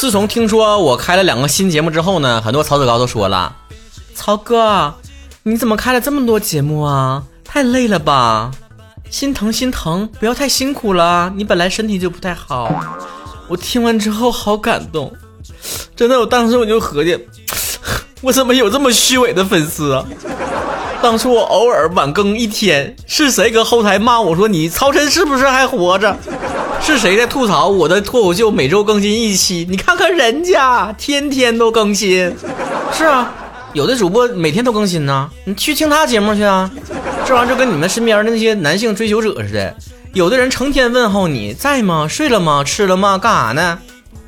自从听说我开了两个新节目之后呢，很多曹子高都说了：“曹哥，你怎么开了这么多节目啊？太累了吧？心疼心疼，不要太辛苦了。你本来身体就不太好。”我听完之后好感动，真的，我当时我就合计，我怎么有这么虚伪的粉丝啊？当初我偶尔晚更一天，是谁搁后台骂我说你曹晨是不是还活着？是谁在吐槽我的脱口秀每周更新一期？你看看人家天天都更新，是啊，有的主播每天都更新呢。你去听他节目去啊，这玩意儿就跟你们身边的那些男性追求者似的，有的人成天问候你在吗？睡了吗？吃了吗？干啥呢？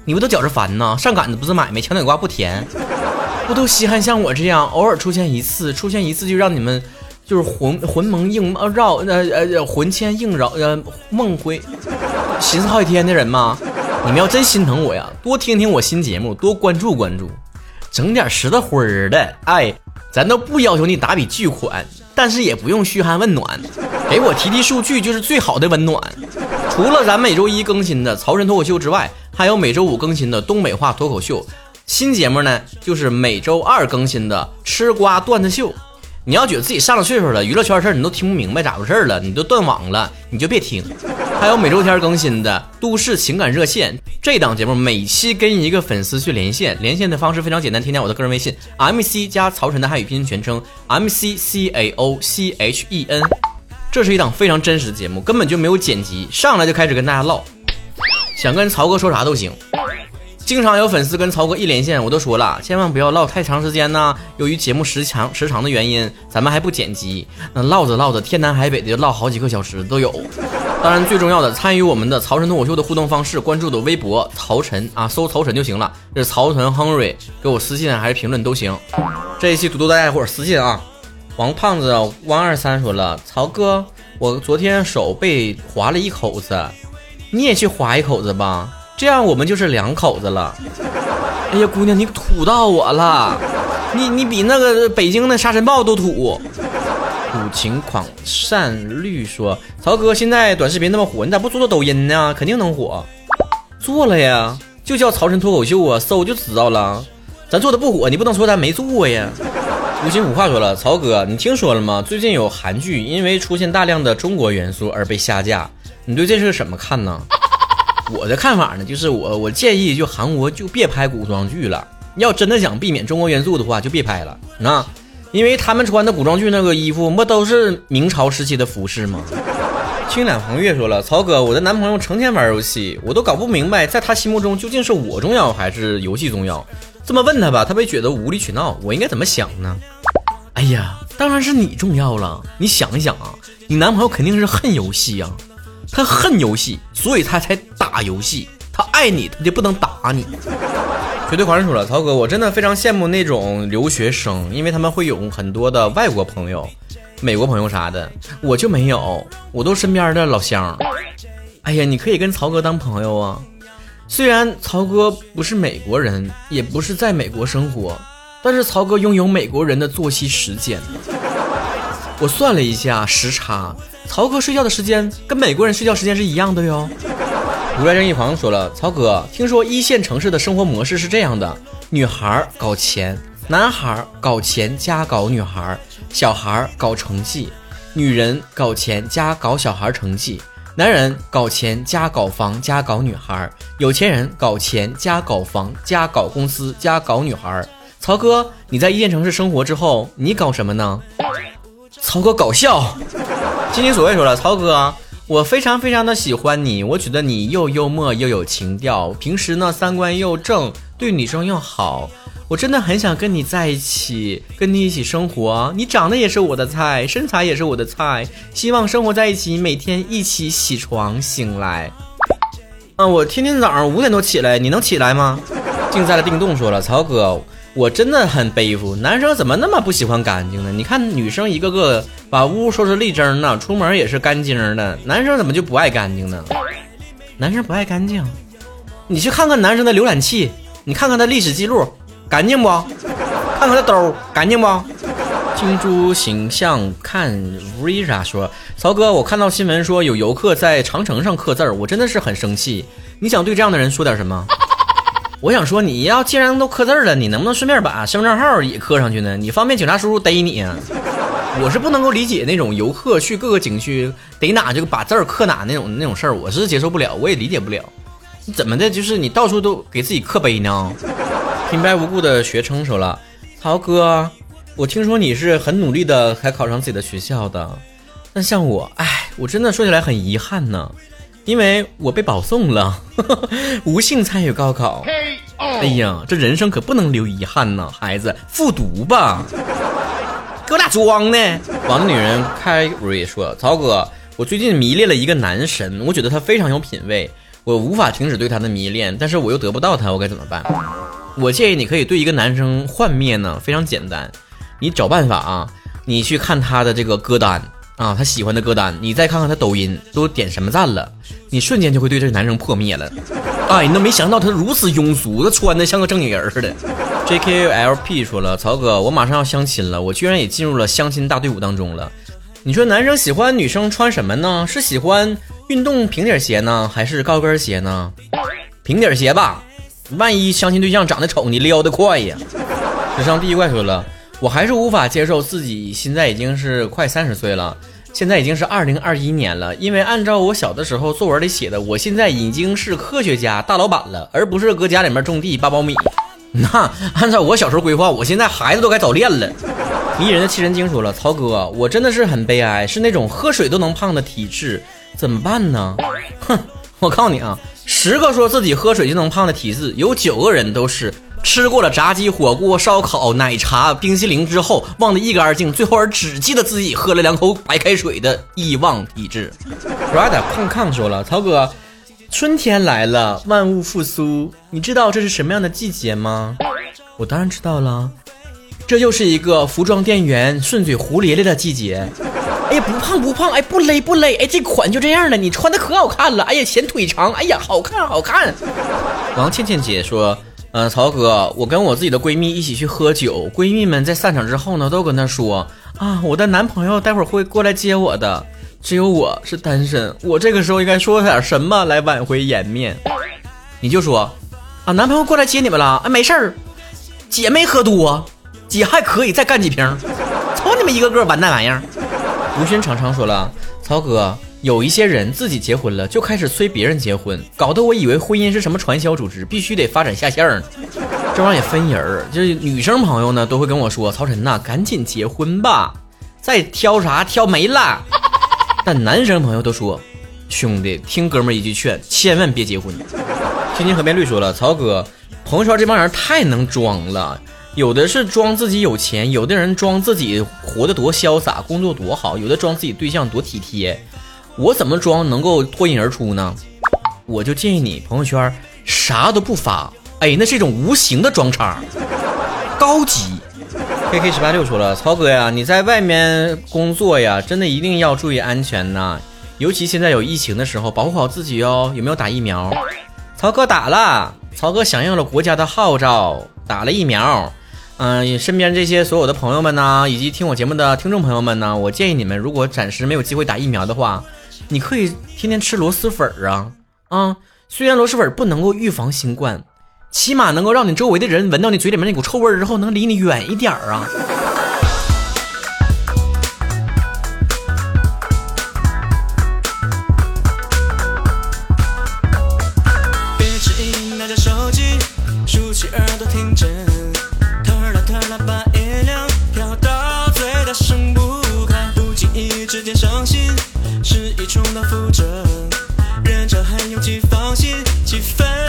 你不都觉着烦呢？上赶子不是买卖，墙顶瓜不甜。不都稀罕像我这样，偶尔出现一次，出现一次就让你们就是魂魂蒙硬绕呃呃魂牵硬绕呃梦回，寻思好几天的人吗？你们要真心疼我呀，多听听我新节目，多关注关注，整点实的灰儿的。哎，咱都不要求你打笔巨款，但是也不用嘘寒问暖，给我提提数据就是最好的温暖。除了咱每周一更新的曹晨脱口秀之外，还有每周五更新的东北话脱口秀。新节目呢，就是每周二更新的吃瓜段子秀。你要觉得自己上了岁数了，娱乐圈事儿你都听不明白咋回事儿了，你都断网了，你就别听。还有每周天更新的都市情感热线这档节目，每期跟一个粉丝去连线，连线的方式非常简单，添加我的个人微信 M C 加曹晨的汉语拼音全称 M C C A O C H E N。这是一档非常真实的节目，根本就没有剪辑，上来就开始跟大家唠，想跟曹哥说啥都行。经常有粉丝跟曹哥一连线，我都说了，千万不要唠太长时间呢。由于节目时长时长的原因，咱们还不剪辑，那唠着唠着天南海北的就唠好几个小时都有。当然最重要的，参与我们的曹晨脱口秀的互动方式，关注的微博曹晨啊，搜曹晨就行了。这是曹晨亨瑞，给我私信还是评论都行。这一期读读大家伙私信啊。王胖子汪二三说了，曹哥，我昨天手被划了一口子，你也去划一口子吧。这样我们就是两口子了。哎呀，姑娘，你土到我了，你你比那个北京的沙尘暴都土。苦情狂善绿说：“曹哥，现在短视频那么火，你咋不做做抖音呢？肯定能火。”做了呀，就叫曹晨脱口秀啊，搜就知道了。咱做的不火，你不能说咱没做呀。无心无话说了，曹哥，你听说了吗？最近有韩剧因为出现大量的中国元素而被下架，你对这是什么看呢？我的看法呢，就是我我建议就韩国就别拍古装剧了。要真的想避免中国元素的话，就别拍了。那，因为他们穿的古装剧那个衣服，不都是明朝时期的服饰吗？清凉黄月说了，曹哥，我的男朋友成天玩游戏，我都搞不明白，在他心目中究竟是我重要还是游戏重要？这么问他吧，他会觉得无理取闹。我应该怎么想呢？哎呀，当然是你重要了。你想一想啊，你男朋友肯定是恨游戏呀。他恨游戏，所以他才打游戏。他爱你，他就不能打你。绝对狂人说了，曹哥，我真的非常羡慕那种留学生，因为他们会有很多的外国朋友、美国朋友啥的，我就没有，我都身边的老乡。哎呀，你可以跟曹哥当朋友啊。虽然曹哥不是美国人，也不是在美国生活，但是曹哥拥有美国人的作息时间。我算了一下时差。曹哥睡觉的时间跟美国人睡觉时间是一样的哟。如来正义皇说了，曹哥，听说一线城市的生活模式是这样的：女孩搞钱，男孩搞钱加搞女孩，小孩搞成绩，女人搞钱加搞小孩成绩，男人搞钱加搞房加搞女孩，有钱人搞钱加搞房加搞公司加搞女孩。曹哥，你在一线城市生活之后，你搞什么呢？曹哥搞笑。津津所谓说了，曹哥，我非常非常的喜欢你，我觉得你又幽默又有情调，平时呢三观又正，对女生又好，我真的很想跟你在一起，跟你一起生活。你长得也是我的菜，身材也是我的菜，希望生活在一起，每天一起起床醒来。嗯，我天天早上五点多起来，你能起来吗？静在了定动说了，曹哥。我真的很背负，男生怎么那么不喜欢干净呢？你看女生一个个把屋收拾立正呢，出门也是干净的，男生怎么就不爱干净呢？男生不爱干净，你去看看男生的浏览器，你看看他历史记录，干净不？看看他兜，干净不？金猪形象看 Vira 说，曹哥，我看到新闻说有游客在长城上刻字儿，我真的是很生气。你想对这样的人说点什么？我想说，你要既然都刻字了，你能不能顺便把身份证号也刻上去呢？你方便警察叔叔逮你啊？我是不能够理解那种游客去各个景区逮哪就把字儿刻哪那种那种事儿，我是接受不了，我也理解不了。怎么的？就是你到处都给自己刻碑呢？平白无故的学成熟了，曹哥，我听说你是很努力的才考上自己的学校的，但像我，哎，我真的说起来很遗憾呢，因为我被保送了，无幸参与高考。哎呀，这人生可不能留遗憾呢，孩子，复读吧。给我俩装呢！王的女人开瑞说：“曹哥，我最近迷恋了一个男神，我觉得他非常有品位，我无法停止对他的迷恋，但是我又得不到他，我该怎么办？我建议你可以对一个男生幻灭呢，非常简单，你找办法啊，你去看他的这个歌单啊，他喜欢的歌单，你再看看他抖音都点什么赞了，你瞬间就会对这个男生破灭了。哎，你都没想到他如此庸俗，他穿的像个正经人似的。” JKLP 说了，曹哥，我马上要相亲了，我居然也进入了相亲大队伍当中了。你说男生喜欢女生穿什么呢？是喜欢运动平底鞋呢，还是高跟鞋呢？平底鞋吧，万一相亲对象长得丑，你撩得快呀。史上第一怪说了，我还是无法接受自己现在已经是快三十岁了，现在已经是二零二一年了，因为按照我小的时候作文里写的，我现在已经是科学家大老板了，而不是搁家里面种地扒苞米。那按照我小时候规划，我现在孩子都该早恋了。迷人的七神经说了：“曹哥，我真的是很悲哀，是那种喝水都能胖的体质，怎么办呢？”哼，我告诉你啊，十个说自己喝水就能胖的体质，有九个人都是吃过了炸鸡、火锅、烧烤、奶茶、冰淇淋之后忘得一干二净，最后而只记得自己喝了两口白开水的遗忘体质。Rada 胖胖说了：“曹哥。”春天来了，万物复苏。你知道这是什么样的季节吗？我当然知道了，这又是一个服装店员顺嘴胡咧咧的季节。哎呀，不胖不胖，哎，不勒不勒，哎，这款就这样了，你穿的可好看了。哎呀，显腿长，哎呀，好看好看。王倩倩姐说，嗯，曹哥，我跟我自己的闺蜜一起去喝酒，闺蜜们在散场之后呢，都跟她说啊，我的男朋友待会儿会过来接我的。只有我是单身，我这个时候应该说点什么来挽回颜面？你就说，啊，男朋友过来接你们了，哎，没事儿，姐没喝多，姐还可以再干几瓶。瞅你们一个个完蛋玩意儿。吴轩常常说了，曹哥，有一些人自己结婚了就开始催别人结婚，搞得我以为婚姻是什么传销组织，必须得发展下线呢。这玩意儿也分人儿，就是女生朋友呢都会跟我说，曹晨呐，赶紧结婚吧，再挑啥挑没了。但男生朋友都说：“兄弟，听哥们儿一句劝，千万别结婚。”天津河边绿说了：“曹哥，朋友圈这帮人太能装了，有的是装自己有钱，有的人装自己活得多潇洒，工作多好，有的装自己对象多体贴。我怎么装能够脱颖而出呢？我就建议你朋友圈啥都不发，哎，那是一种无形的装叉，高级。” K K 十八六说了，曹哥呀，你在外面工作呀，真的一定要注意安全呐，尤其现在有疫情的时候，保护好自己哦。有没有打疫苗？曹哥打了，曹哥响应了国家的号召，打了疫苗。嗯，身边这些所有的朋友们呢，以及听我节目的听众朋友们呢，我建议你们，如果暂时没有机会打疫苗的话，你可以天天吃螺蛳粉儿啊啊！虽然螺蛳粉不能够预防新冠。起码能够让你周围的人闻到你嘴里面那股臭味儿之后，能离你远一点儿啊。几分